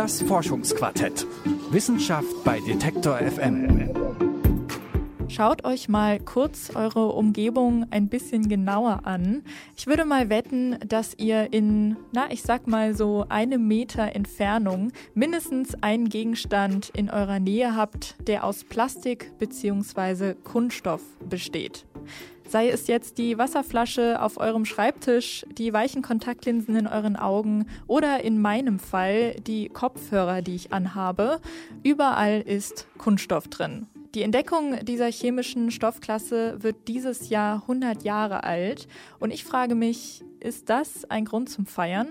Das Forschungsquartett. Wissenschaft bei Detektor FM. Schaut euch mal kurz eure Umgebung ein bisschen genauer an. Ich würde mal wetten, dass ihr in, na, ich sag mal so einem Meter Entfernung mindestens einen Gegenstand in eurer Nähe habt, der aus Plastik bzw. Kunststoff besteht. Sei es jetzt die Wasserflasche auf eurem Schreibtisch, die weichen Kontaktlinsen in euren Augen oder in meinem Fall die Kopfhörer, die ich anhabe, überall ist Kunststoff drin. Die Entdeckung dieser chemischen Stoffklasse wird dieses Jahr 100 Jahre alt und ich frage mich, ist das ein Grund zum Feiern?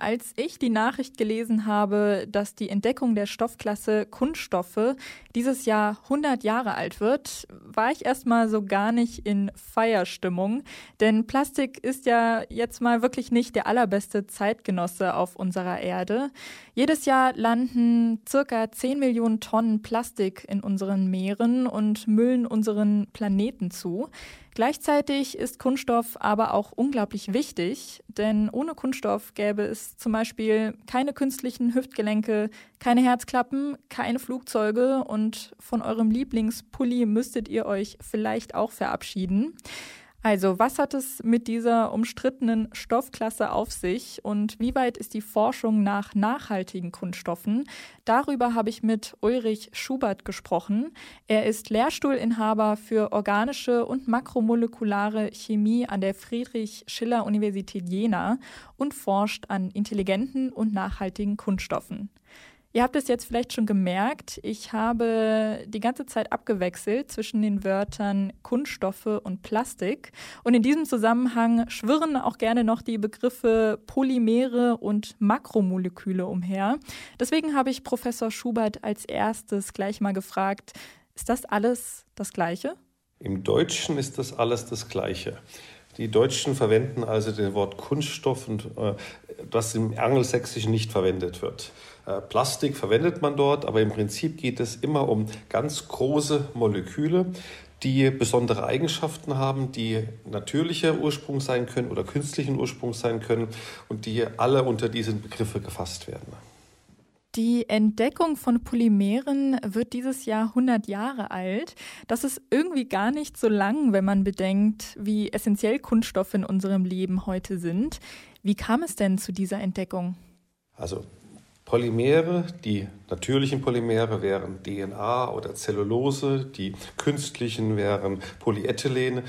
Als ich die Nachricht gelesen habe, dass die Entdeckung der Stoffklasse Kunststoffe dieses Jahr 100 Jahre alt wird, war ich erstmal so gar nicht in Feierstimmung. Denn Plastik ist ja jetzt mal wirklich nicht der allerbeste Zeitgenosse auf unserer Erde. Jedes Jahr landen circa 10 Millionen Tonnen Plastik in unseren Meeren und müllen unseren Planeten zu. Gleichzeitig ist Kunststoff aber auch unglaublich wichtig, denn ohne Kunststoff gäbe es zum Beispiel keine künstlichen Hüftgelenke, keine Herzklappen, keine Flugzeuge und von eurem Lieblingspulli müsstet ihr euch vielleicht auch verabschieden. Also, was hat es mit dieser umstrittenen Stoffklasse auf sich und wie weit ist die Forschung nach nachhaltigen Kunststoffen? Darüber habe ich mit Ulrich Schubert gesprochen. Er ist Lehrstuhlinhaber für organische und makromolekulare Chemie an der Friedrich-Schiller-Universität Jena und forscht an intelligenten und nachhaltigen Kunststoffen. Ihr habt es jetzt vielleicht schon gemerkt, ich habe die ganze Zeit abgewechselt zwischen den Wörtern Kunststoffe und Plastik. Und in diesem Zusammenhang schwirren auch gerne noch die Begriffe Polymere und Makromoleküle umher. Deswegen habe ich Professor Schubert als erstes gleich mal gefragt, ist das alles das Gleiche? Im Deutschen ist das alles das Gleiche. Die Deutschen verwenden also das Wort Kunststoff, und, äh, das im Angelsächsischen nicht verwendet wird. Äh, Plastik verwendet man dort, aber im Prinzip geht es immer um ganz große Moleküle, die besondere Eigenschaften haben, die natürlicher Ursprung sein können oder künstlichen Ursprung sein können und die alle unter diesen Begriffe gefasst werden. Die Entdeckung von Polymeren wird dieses Jahr 100 Jahre alt. Das ist irgendwie gar nicht so lang, wenn man bedenkt, wie essentiell Kunststoffe in unserem Leben heute sind. Wie kam es denn zu dieser Entdeckung? Also Polymere, die natürlichen Polymere wären DNA oder Zellulose, die künstlichen wären Polyethylen.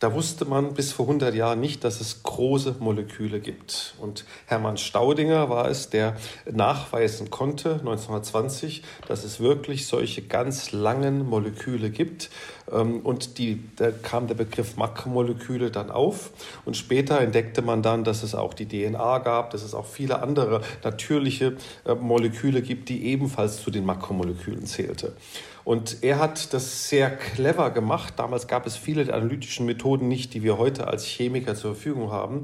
Da wusste man bis vor 100 Jahren nicht, dass es große Moleküle gibt. Und Hermann Staudinger war es, der nachweisen konnte, 1920, dass es wirklich solche ganz langen Moleküle gibt. Ähm, und die, da kam der Begriff Makromoleküle dann auf. Und später entdeckte man dann, dass es auch die DNA gab, dass es auch viele andere natürliche äh, Moleküle gibt, die ebenfalls zu den Makromolekülen zählte. Und er hat das sehr clever gemacht. Damals gab es viele der analytischen Methoden nicht, die wir heute als Chemiker zur Verfügung haben.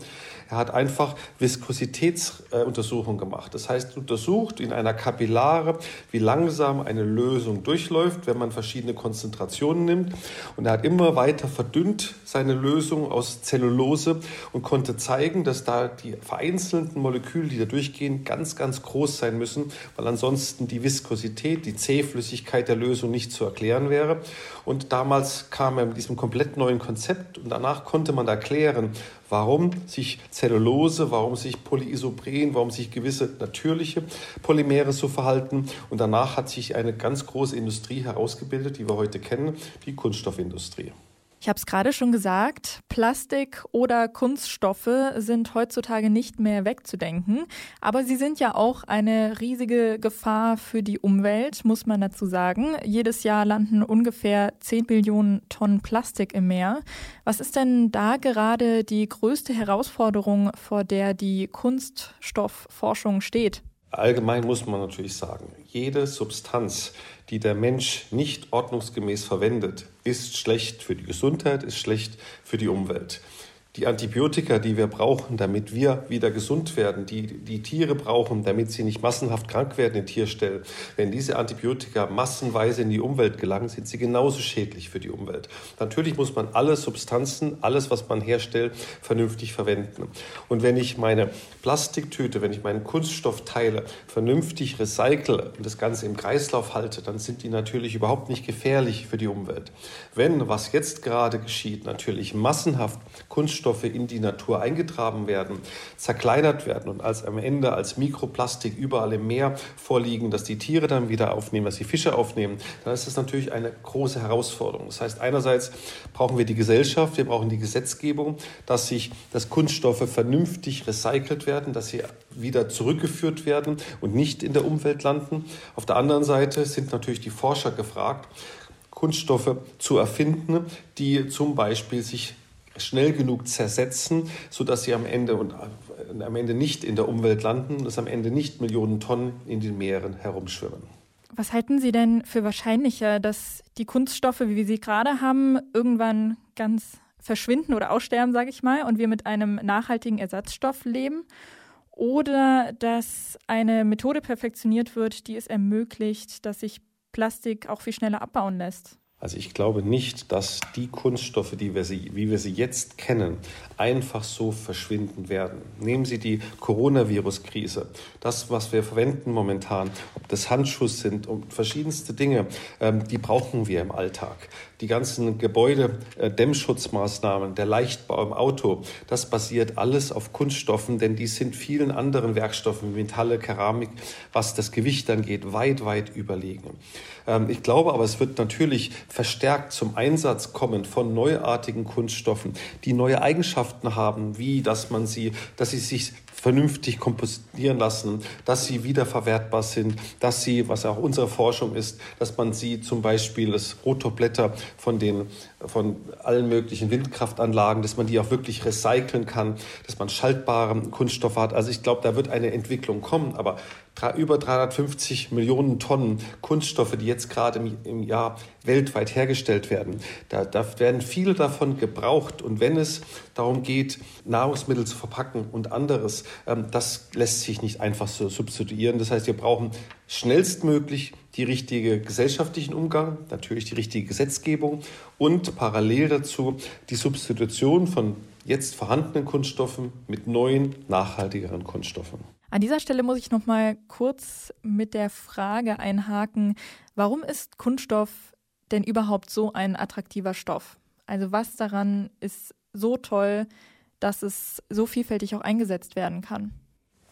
Er hat einfach Viskositätsuntersuchungen gemacht. Das heißt, untersucht in einer Kapillare, wie langsam eine Lösung durchläuft, wenn man verschiedene Konzentrationen nimmt. Und er hat immer weiter verdünnt seine Lösung aus Zellulose und konnte zeigen, dass da die vereinzelten Moleküle, die da durchgehen, ganz, ganz groß sein müssen, weil ansonsten die Viskosität, die Zähflüssigkeit der Lösung nicht zu erklären wäre. Und damals kam er mit diesem komplett neuen Konzept und danach konnte man erklären, warum sich Zellulose, warum sich Polyisopren, warum sich gewisse natürliche Polymere so verhalten. Und danach hat sich eine ganz große Industrie herausgebildet, die wir heute kennen, die Kunststoffindustrie. Ich habe es gerade schon gesagt, Plastik oder Kunststoffe sind heutzutage nicht mehr wegzudenken, aber sie sind ja auch eine riesige Gefahr für die Umwelt, muss man dazu sagen. Jedes Jahr landen ungefähr 10 Billionen Tonnen Plastik im Meer. Was ist denn da gerade die größte Herausforderung, vor der die Kunststoffforschung steht? Allgemein muss man natürlich sagen, jede Substanz, die der Mensch nicht ordnungsgemäß verwendet, ist schlecht für die Gesundheit, ist schlecht für die Umwelt. Die Antibiotika, die wir brauchen, damit wir wieder gesund werden, die die Tiere brauchen, damit sie nicht massenhaft krank werden in Tierstellen, wenn diese Antibiotika massenweise in die Umwelt gelangen, sind sie genauso schädlich für die Umwelt. Natürlich muss man alle Substanzen, alles, was man herstellt, vernünftig verwenden. Und wenn ich meine Plastiktüte, wenn ich meinen Kunststoffteile vernünftig recycle und das Ganze im Kreislauf halte, dann sind die natürlich überhaupt nicht gefährlich für die Umwelt. Wenn, was jetzt gerade geschieht, natürlich massenhaft Kunststoffe in die Natur eingetragen werden, zerkleinert werden und als am Ende als Mikroplastik überall im Meer vorliegen, dass die Tiere dann wieder aufnehmen, dass die Fische aufnehmen, dann ist das natürlich eine große Herausforderung. Das heißt, einerseits brauchen wir die Gesellschaft, wir brauchen die Gesetzgebung, dass sich, dass Kunststoffe vernünftig recycelt werden, dass sie wieder zurückgeführt werden und nicht in der Umwelt landen. Auf der anderen Seite sind natürlich die Forscher gefragt, Kunststoffe zu erfinden, die zum Beispiel sich schnell genug zersetzen, sodass sie am Ende und äh, am Ende nicht in der Umwelt landen, dass am Ende nicht Millionen Tonnen in den Meeren herumschwimmen. Was halten Sie denn für wahrscheinlicher, dass die Kunststoffe, wie wir sie gerade haben, irgendwann ganz verschwinden oder aussterben, sage ich mal, und wir mit einem nachhaltigen Ersatzstoff leben? Oder dass eine Methode perfektioniert wird, die es ermöglicht, dass sich Plastik auch viel schneller abbauen lässt? Also ich glaube nicht, dass die Kunststoffe, die wir sie, wie wir sie jetzt kennen, einfach so verschwinden werden. Nehmen Sie die Coronavirus-Krise, das, was wir verwenden momentan, ob das Handschuss sind und verschiedenste Dinge, ähm, die brauchen wir im Alltag. Die ganzen Gebäude, äh, Dämmschutzmaßnahmen, der Leichtbau im Auto, das basiert alles auf Kunststoffen, denn die sind vielen anderen Werkstoffen, Metalle, Keramik, was das Gewicht angeht, weit, weit überlegen. Ähm, ich glaube aber, es wird natürlich verstärkt zum Einsatz kommen von neuartigen Kunststoffen, die neue Eigenschaften haben, wie dass man sie, dass sie sich vernünftig kompostieren lassen, dass sie wiederverwertbar sind, dass sie, was auch unsere Forschung ist, dass man sie zum Beispiel das Rotorblätter von den von allen möglichen Windkraftanlagen, dass man die auch wirklich recyceln kann, dass man schaltbare Kunststoffe hat. Also ich glaube, da wird eine Entwicklung kommen, aber über 350 Millionen Tonnen Kunststoffe, die jetzt gerade im, im Jahr weltweit hergestellt werden, da, da, werden viele davon gebraucht. Und wenn es darum geht, Nahrungsmittel zu verpacken und anderes, ähm, das lässt sich nicht einfach so substituieren. Das heißt, wir brauchen schnellstmöglich die richtige gesellschaftlichen Umgang, natürlich die richtige Gesetzgebung und parallel dazu die Substitution von jetzt vorhandenen Kunststoffen mit neuen, nachhaltigeren Kunststoffen. An dieser Stelle muss ich noch mal kurz mit der Frage einhaken, warum ist Kunststoff denn überhaupt so ein attraktiver Stoff? Also was daran ist so toll, dass es so vielfältig auch eingesetzt werden kann?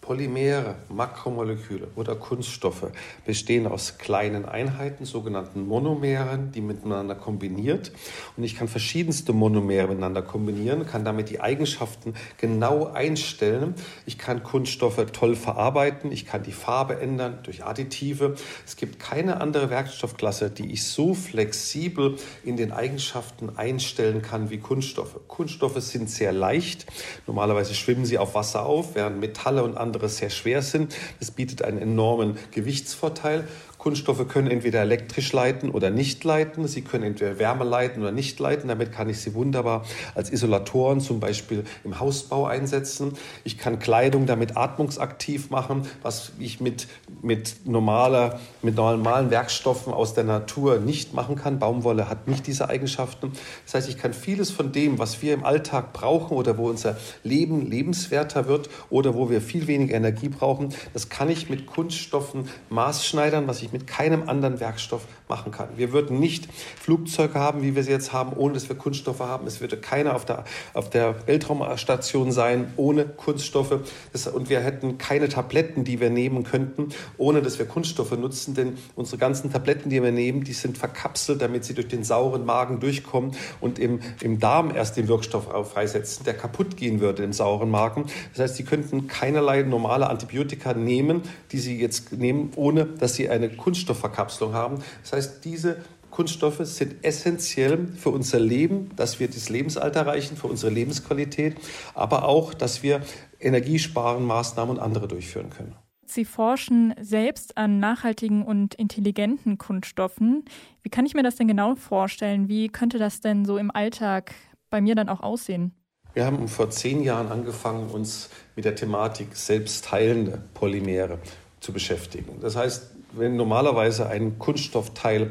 Polymere, Makromoleküle oder Kunststoffe bestehen aus kleinen Einheiten, sogenannten Monomeren, die miteinander kombiniert. Und ich kann verschiedenste Monomere miteinander kombinieren, kann damit die Eigenschaften genau einstellen. Ich kann Kunststoffe toll verarbeiten, ich kann die Farbe ändern durch Additive. Es gibt keine andere Werkstoffklasse, die ich so flexibel in den Eigenschaften einstellen kann wie Kunststoffe. Kunststoffe sind sehr leicht. Normalerweise schwimmen sie auf Wasser auf, während Metalle und andere andere sehr schwer sind. Das bietet einen enormen Gewichtsvorteil. Kunststoffe können entweder elektrisch leiten oder nicht leiten. Sie können entweder Wärme leiten oder nicht leiten. Damit kann ich sie wunderbar als Isolatoren zum Beispiel im Hausbau einsetzen. Ich kann Kleidung damit atmungsaktiv machen, was ich mit, mit, normaler, mit normalen Werkstoffen aus der Natur nicht machen kann. Baumwolle hat nicht diese Eigenschaften. Das heißt, ich kann vieles von dem, was wir im Alltag brauchen oder wo unser Leben lebenswerter wird oder wo wir viel weniger Energie brauchen, das kann ich mit Kunststoffen maßschneidern, was ich mit keinem anderen Werkstoff machen kann. Wir würden nicht Flugzeuge haben, wie wir sie jetzt haben, ohne dass wir Kunststoffe haben. Es würde keiner auf der, auf der Weltraumstation sein ohne Kunststoffe. Das, und wir hätten keine Tabletten, die wir nehmen könnten, ohne dass wir Kunststoffe nutzen. Denn unsere ganzen Tabletten, die wir nehmen, die sind verkapselt, damit sie durch den sauren Magen durchkommen und im, im Darm erst den Wirkstoff freisetzen, der kaputt gehen würde im sauren Magen. Das heißt, sie könnten keinerlei normale Antibiotika nehmen, die sie jetzt nehmen, ohne dass sie eine Kunststoffverkapselung haben. Das heißt, diese Kunststoffe sind essentiell für unser Leben, dass wir das Lebensalter erreichen, für unsere Lebensqualität, aber auch, dass wir Energiesparenmaßnahmen und andere durchführen können. Sie forschen selbst an nachhaltigen und intelligenten Kunststoffen. Wie kann ich mir das denn genau vorstellen? Wie könnte das denn so im Alltag bei mir dann auch aussehen? Wir haben vor zehn Jahren angefangen, uns mit der Thematik selbstheilende Polymere zu beschäftigen. Das heißt, wenn normalerweise ein Kunststoffteil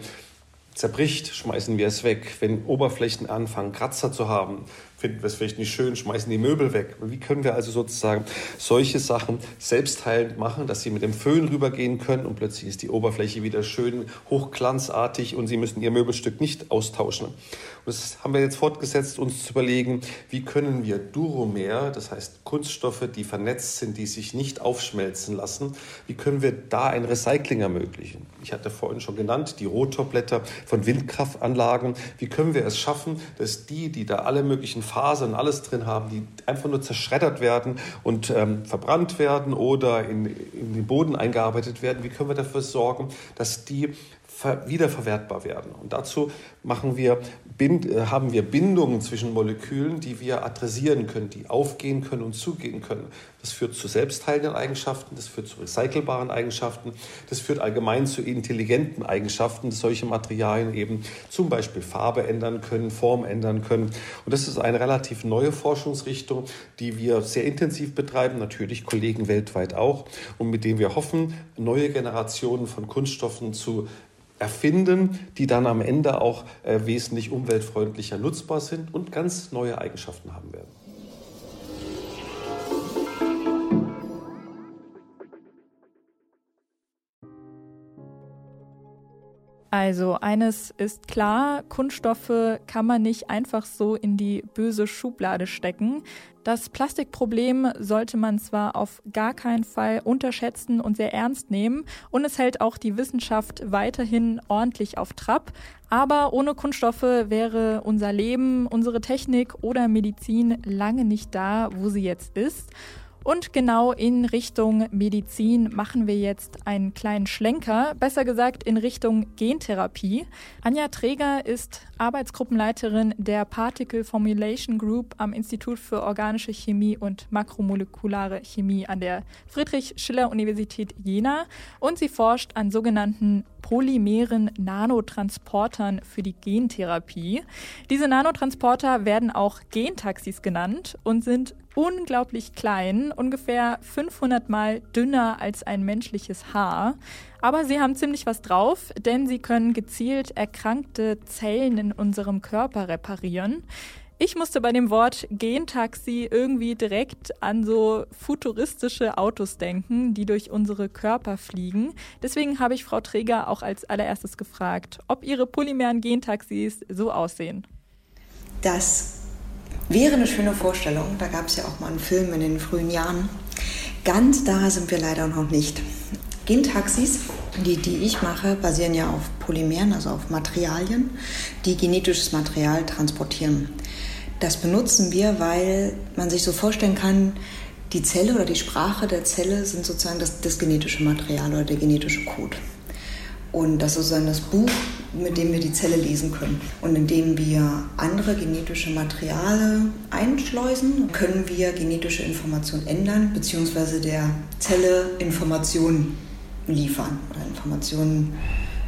zerbricht, schmeißen wir es weg. Wenn Oberflächen anfangen, Kratzer zu haben, finden wir es vielleicht nicht schön, schmeißen die Möbel weg. Wie können wir also sozusagen solche Sachen selbstheilend machen, dass Sie mit dem Föhn rübergehen können und plötzlich ist die Oberfläche wieder schön hochglanzartig und Sie müssen Ihr Möbelstück nicht austauschen. Und das haben wir jetzt fortgesetzt, uns zu überlegen, wie können wir Duromer, das heißt Kunststoffe, die vernetzt sind, die sich nicht aufschmelzen lassen, wie können wir da ein Recycling ermöglichen? Ich hatte vorhin schon genannt, die Rotorblätter von Windkraftanlagen. Wie können wir es schaffen, dass die, die da alle möglichen Fasern, alles drin haben, die einfach nur zerschreddert werden und ähm, verbrannt werden oder in, in den Boden eingearbeitet werden. Wie können wir dafür sorgen, dass die wiederverwertbar werden. Und dazu machen wir, bind, äh, haben wir Bindungen zwischen Molekülen, die wir adressieren können, die aufgehen können und zugehen können. Das führt zu selbstheilenden Eigenschaften, das führt zu recycelbaren Eigenschaften, das führt allgemein zu intelligenten Eigenschaften, dass solche Materialien eben zum Beispiel Farbe ändern können, Form ändern können. Und das ist eine relativ neue Forschungsrichtung, die wir sehr intensiv betreiben, natürlich Kollegen weltweit auch, und mit dem wir hoffen, neue Generationen von Kunststoffen zu erfinden, die dann am Ende auch äh, wesentlich umweltfreundlicher nutzbar sind und ganz neue Eigenschaften haben werden. Also eines ist klar, Kunststoffe kann man nicht einfach so in die böse Schublade stecken. Das Plastikproblem sollte man zwar auf gar keinen Fall unterschätzen und sehr ernst nehmen und es hält auch die Wissenschaft weiterhin ordentlich auf Trab, aber ohne Kunststoffe wäre unser Leben, unsere Technik oder Medizin lange nicht da, wo sie jetzt ist. Und genau in Richtung Medizin machen wir jetzt einen kleinen Schlenker, besser gesagt in Richtung Gentherapie. Anja Träger ist Arbeitsgruppenleiterin der Particle Formulation Group am Institut für organische Chemie und makromolekulare Chemie an der Friedrich-Schiller-Universität Jena und sie forscht an sogenannten polymeren Nanotransportern für die Gentherapie. Diese Nanotransporter werden auch Gentaxis genannt und sind unglaublich klein, ungefähr 500 mal dünner als ein menschliches Haar. Aber sie haben ziemlich was drauf, denn sie können gezielt erkrankte Zellen in unserem Körper reparieren. Ich musste bei dem Wort Gentaxi irgendwie direkt an so futuristische Autos denken, die durch unsere Körper fliegen. Deswegen habe ich Frau Träger auch als allererstes gefragt, ob ihre polymeren Gentaxis so aussehen. Das wäre eine schöne Vorstellung. Da gab es ja auch mal einen Film in den frühen Jahren. Ganz da sind wir leider noch nicht. Gentaxis, die, die ich mache, basieren ja auf Polymeren, also auf Materialien, die genetisches Material transportieren. Das benutzen wir, weil man sich so vorstellen kann, die Zelle oder die Sprache der Zelle sind sozusagen das, das genetische Material oder der genetische Code. Und das ist sozusagen das Buch, mit dem wir die Zelle lesen können. Und indem wir andere genetische Materialien einschleusen, können wir genetische Informationen ändern, beziehungsweise der Zelle Informationen liefern oder Informationen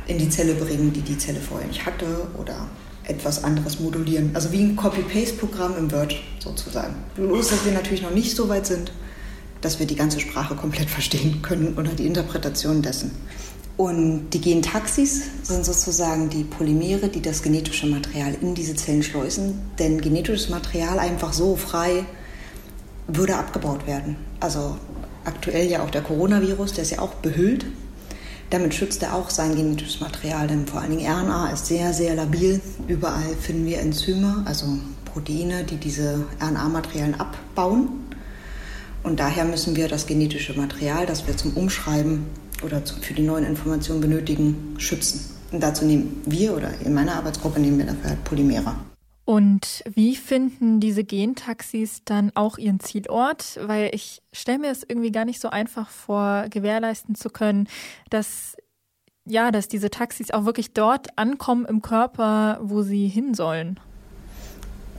in die Zelle bringen, die die Zelle vorher nicht hatte oder etwas anderes modulieren. Also wie ein Copy-Paste-Programm im Word sozusagen. Bloß, dass wir natürlich noch nicht so weit sind, dass wir die ganze Sprache komplett verstehen können oder die Interpretation dessen. Und die Gentaxis sind sozusagen die Polymere, die das genetische Material in diese Zellen schleusen. Denn genetisches Material einfach so frei würde abgebaut werden. Also aktuell ja auch der Coronavirus, der ist ja auch behüllt. Damit schützt er auch sein genetisches Material, denn vor allen Dingen RNA ist sehr, sehr labil. Überall finden wir Enzyme, also Proteine, die diese RNA-Materialien abbauen. Und daher müssen wir das genetische Material, das wir zum Umschreiben oder für die neuen Informationen benötigen, schützen. Und dazu nehmen wir oder in meiner Arbeitsgruppe nehmen wir dafür halt Polymere. Und wie finden diese Gentaxis dann auch ihren Zielort? Weil ich stelle mir es irgendwie gar nicht so einfach vor, gewährleisten zu können, dass ja, dass diese Taxis auch wirklich dort ankommen im Körper, wo sie hin sollen.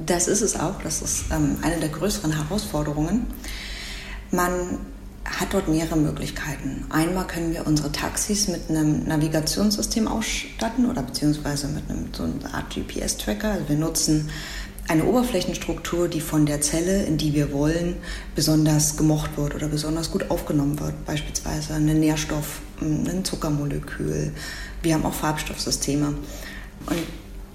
Das ist es auch. Das ist ähm, eine der größeren Herausforderungen. Man hat dort mehrere Möglichkeiten. Einmal können wir unsere Taxis mit einem Navigationssystem ausstatten oder beziehungsweise mit einem so einer Art GPS-Tracker. Also wir nutzen eine Oberflächenstruktur, die von der Zelle, in die wir wollen, besonders gemocht wird oder besonders gut aufgenommen wird. Beispielsweise ein Nährstoff, ein Zuckermolekül. Wir haben auch Farbstoffsysteme. Und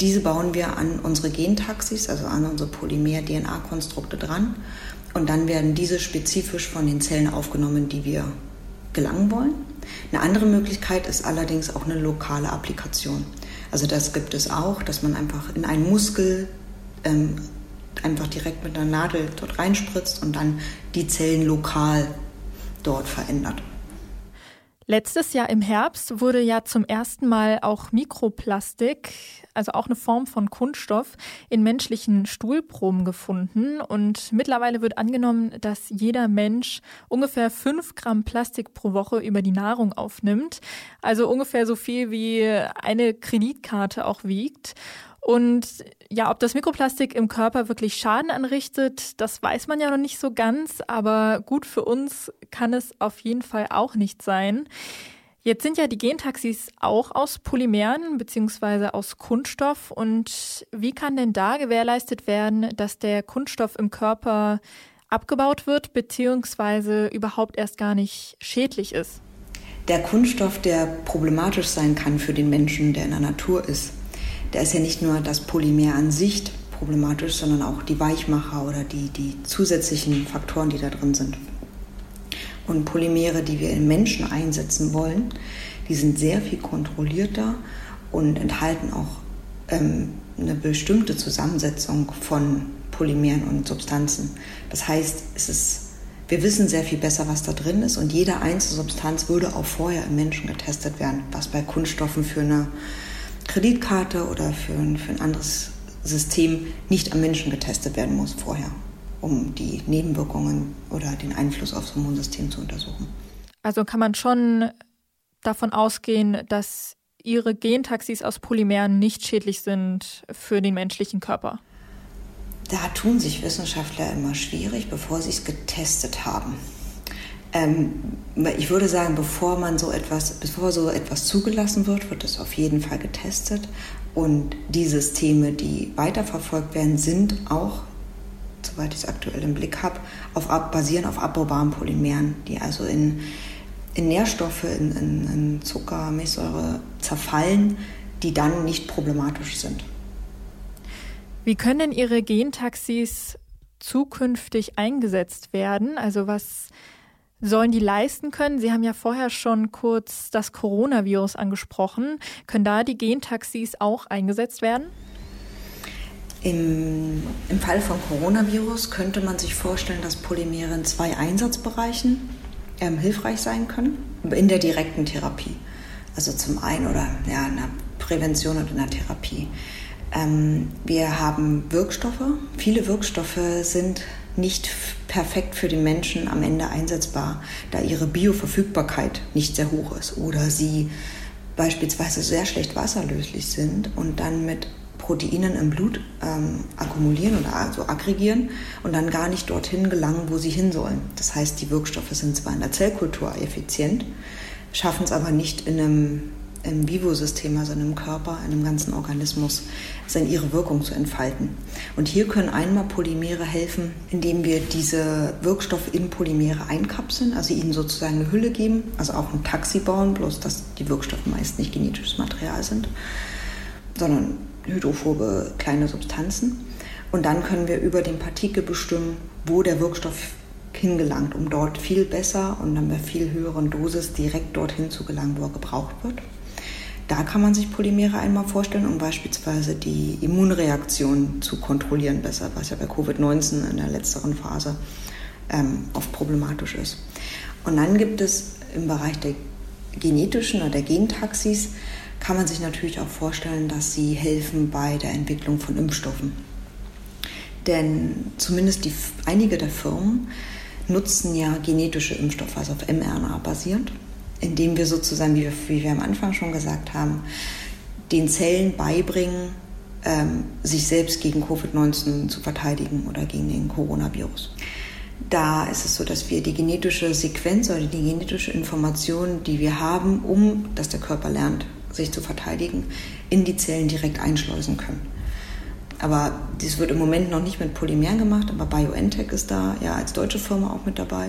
diese bauen wir an unsere Gentaxis, also an unsere Polymer-DNA-Konstrukte dran. Und dann werden diese spezifisch von den Zellen aufgenommen, die wir gelangen wollen. Eine andere Möglichkeit ist allerdings auch eine lokale Applikation. Also das gibt es auch, dass man einfach in einen Muskel ähm, einfach direkt mit einer Nadel dort reinspritzt und dann die Zellen lokal dort verändert. Letztes Jahr im Herbst wurde ja zum ersten Mal auch Mikroplastik, also auch eine Form von Kunststoff, in menschlichen Stuhlproben gefunden. Und mittlerweile wird angenommen, dass jeder Mensch ungefähr fünf Gramm Plastik pro Woche über die Nahrung aufnimmt. Also ungefähr so viel wie eine Kreditkarte auch wiegt. Und ja, ob das Mikroplastik im Körper wirklich Schaden anrichtet, das weiß man ja noch nicht so ganz, aber gut für uns kann es auf jeden Fall auch nicht sein. Jetzt sind ja die Gentaxis auch aus Polymeren beziehungsweise aus Kunststoff. Und wie kann denn da gewährleistet werden, dass der Kunststoff im Körper abgebaut wird beziehungsweise überhaupt erst gar nicht schädlich ist? Der Kunststoff, der problematisch sein kann für den Menschen, der in der Natur ist, da ist ja nicht nur das Polymer an sich problematisch, sondern auch die Weichmacher oder die, die zusätzlichen Faktoren, die da drin sind. Und Polymere, die wir in Menschen einsetzen wollen, die sind sehr viel kontrollierter und enthalten auch ähm, eine bestimmte Zusammensetzung von Polymeren und Substanzen. Das heißt, es ist, wir wissen sehr viel besser, was da drin ist und jede einzelne Substanz würde auch vorher im Menschen getestet werden, was bei Kunststoffen für eine Kreditkarte oder für ein, für ein anderes System nicht am Menschen getestet werden muss vorher, um die Nebenwirkungen oder den Einfluss aufs Hormonsystem zu untersuchen. Also kann man schon davon ausgehen, dass Ihre Gentaxis aus Polymeren nicht schädlich sind für den menschlichen Körper? Da tun sich Wissenschaftler immer schwierig, bevor sie es getestet haben. Ähm, ich würde sagen, bevor man so etwas, bevor so etwas zugelassen wird, wird es auf jeden Fall getestet. Und die Systeme, die weiterverfolgt werden, sind auch, soweit ich es aktuell im Blick habe, auf, basieren auf abbaubaren Polymeren, die also in, in Nährstoffe, in, in, in Zucker, Milchsäure zerfallen, die dann nicht problematisch sind. Wie können Ihre Gentaxis zukünftig eingesetzt werden? Also was sollen die leisten können? Sie haben ja vorher schon kurz das Coronavirus angesprochen. Können da die Gentaxis auch eingesetzt werden? Im, Im Fall von Coronavirus könnte man sich vorstellen, dass Polymere in zwei Einsatzbereichen ähm, hilfreich sein können. In der direkten Therapie. Also zum einen oder ja, in der Prävention und in der Therapie. Ähm, wir haben Wirkstoffe. Viele Wirkstoffe sind nicht perfekt für den Menschen am Ende einsetzbar, da ihre Bioverfügbarkeit nicht sehr hoch ist oder sie beispielsweise sehr schlecht wasserlöslich sind und dann mit Proteinen im Blut ähm, akkumulieren oder also aggregieren und dann gar nicht dorthin gelangen, wo sie hin sollen. Das heißt, die Wirkstoffe sind zwar in der Zellkultur effizient, schaffen es aber nicht in einem im Vivo-System, also in einem Körper, in einem ganzen Organismus, seine ihre Wirkung zu entfalten. Und hier können einmal Polymere helfen, indem wir diese Wirkstoffe in Polymere einkapseln, also ihnen sozusagen eine Hülle geben, also auch ein Taxi bauen, bloß dass die Wirkstoffe meist nicht genetisches Material sind, sondern hydrophobe kleine Substanzen. Und dann können wir über den Partikel bestimmen, wo der Wirkstoff hingelangt, um dort viel besser und dann bei viel höheren Dosis direkt dorthin zu gelangen, wo er gebraucht wird. Da kann man sich Polymere einmal vorstellen, um beispielsweise die Immunreaktion zu kontrollieren besser, was ja bei Covid-19 in der letzteren Phase ähm, oft problematisch ist. Und dann gibt es im Bereich der genetischen oder der Gentaxis, kann man sich natürlich auch vorstellen, dass sie helfen bei der Entwicklung von Impfstoffen. Denn zumindest die, einige der Firmen nutzen ja genetische Impfstoffe, also auf mRNA basierend indem wir sozusagen, wie wir, wie wir am Anfang schon gesagt haben, den Zellen beibringen, ähm, sich selbst gegen Covid-19 zu verteidigen oder gegen den Coronavirus. Da ist es so, dass wir die genetische Sequenz oder die genetische Information, die wir haben, um dass der Körper lernt, sich zu verteidigen, in die Zellen direkt einschleusen können. Aber dies wird im Moment noch nicht mit Polymeren gemacht, aber BioNTech ist da ja als deutsche Firma auch mit dabei.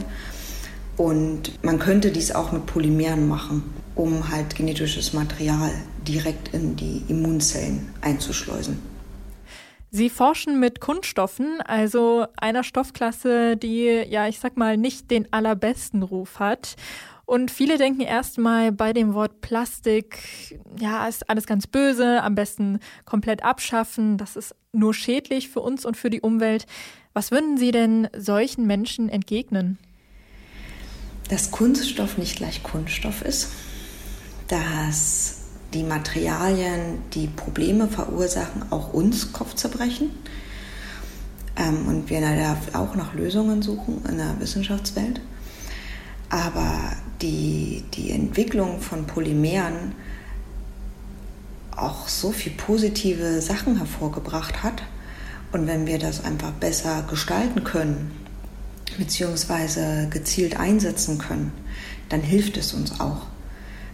Und man könnte dies auch mit Polymeren machen, um halt genetisches Material direkt in die Immunzellen einzuschleusen. Sie forschen mit Kunststoffen, also einer Stoffklasse, die, ja, ich sag mal, nicht den allerbesten Ruf hat. Und viele denken erstmal bei dem Wort Plastik, ja, ist alles ganz böse, am besten komplett abschaffen, das ist nur schädlich für uns und für die Umwelt. Was würden Sie denn solchen Menschen entgegnen? Dass Kunststoff nicht gleich Kunststoff ist, dass die Materialien, die Probleme verursachen, auch uns Kopfzerbrechen. Ähm, und wir da auch nach Lösungen suchen in der Wissenschaftswelt. Aber die, die Entwicklung von Polymeren auch so viele positive Sachen hervorgebracht hat. Und wenn wir das einfach besser gestalten können, beziehungsweise gezielt einsetzen können, dann hilft es uns auch.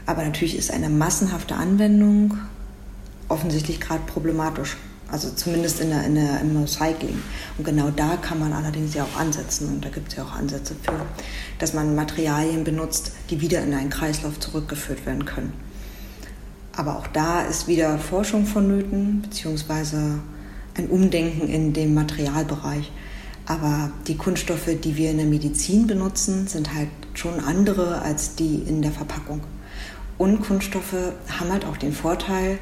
Aber natürlich ist eine massenhafte Anwendung offensichtlich gerade problematisch. Also zumindest in der, in der, im Recycling. Und genau da kann man allerdings ja auch ansetzen. Und da gibt es ja auch Ansätze für, dass man Materialien benutzt, die wieder in einen Kreislauf zurückgeführt werden können. Aber auch da ist wieder Forschung vonnöten, beziehungsweise ein Umdenken in dem Materialbereich. Aber die Kunststoffe, die wir in der Medizin benutzen, sind halt schon andere als die in der Verpackung. Und Kunststoffe haben halt auch den Vorteil,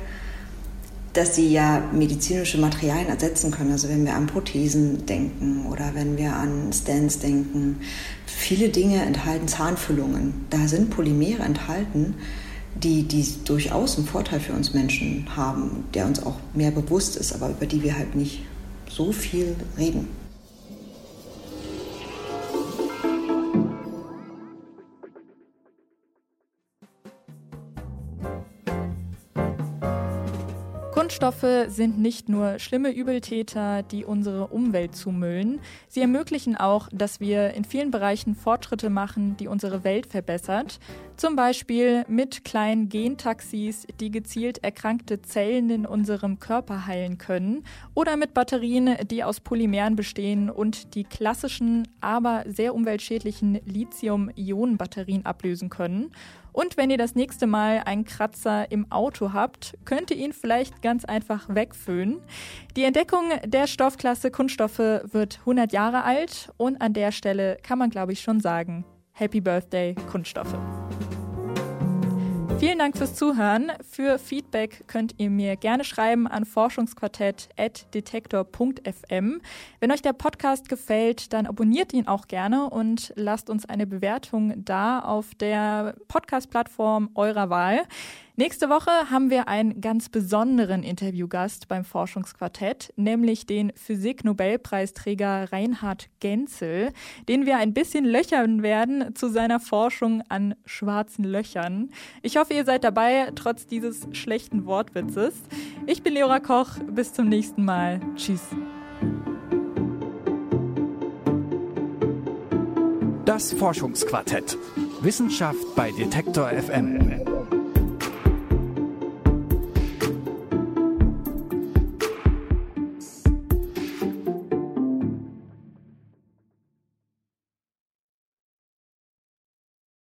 dass sie ja medizinische Materialien ersetzen können. Also wenn wir an Prothesen denken oder wenn wir an Stents denken, viele Dinge enthalten Zahnfüllungen. Da sind Polymere enthalten, die, die durchaus einen Vorteil für uns Menschen haben, der uns auch mehr bewusst ist, aber über die wir halt nicht so viel reden. Kunststoffe sind nicht nur schlimme Übeltäter, die unsere Umwelt zumüllen. Sie ermöglichen auch, dass wir in vielen Bereichen Fortschritte machen, die unsere Welt verbessert. Zum Beispiel mit kleinen Gentaxis, die gezielt erkrankte Zellen in unserem Körper heilen können. Oder mit Batterien, die aus Polymeren bestehen und die klassischen, aber sehr umweltschädlichen Lithium-Ionen-Batterien ablösen können. Und wenn ihr das nächste Mal einen Kratzer im Auto habt, könnt ihr ihn vielleicht ganz einfach wegföhnen. Die Entdeckung der Stoffklasse Kunststoffe wird 100 Jahre alt und an der Stelle kann man, glaube ich, schon sagen, Happy Birthday Kunststoffe. Vielen Dank fürs Zuhören. Für Feedback könnt ihr mir gerne schreiben an forschungsquartett.detektor.fm. Wenn euch der Podcast gefällt, dann abonniert ihn auch gerne und lasst uns eine Bewertung da auf der Podcast-Plattform eurer Wahl. Nächste Woche haben wir einen ganz besonderen Interviewgast beim Forschungsquartett, nämlich den Physik-Nobelpreisträger Reinhard Genzel, den wir ein bisschen löchern werden zu seiner Forschung an schwarzen Löchern. Ich hoffe, ihr seid dabei, trotz dieses schlechten Wortwitzes. Ich bin Leora Koch, bis zum nächsten Mal. Tschüss. Das Forschungsquartett. Wissenschaft bei Detektor FM.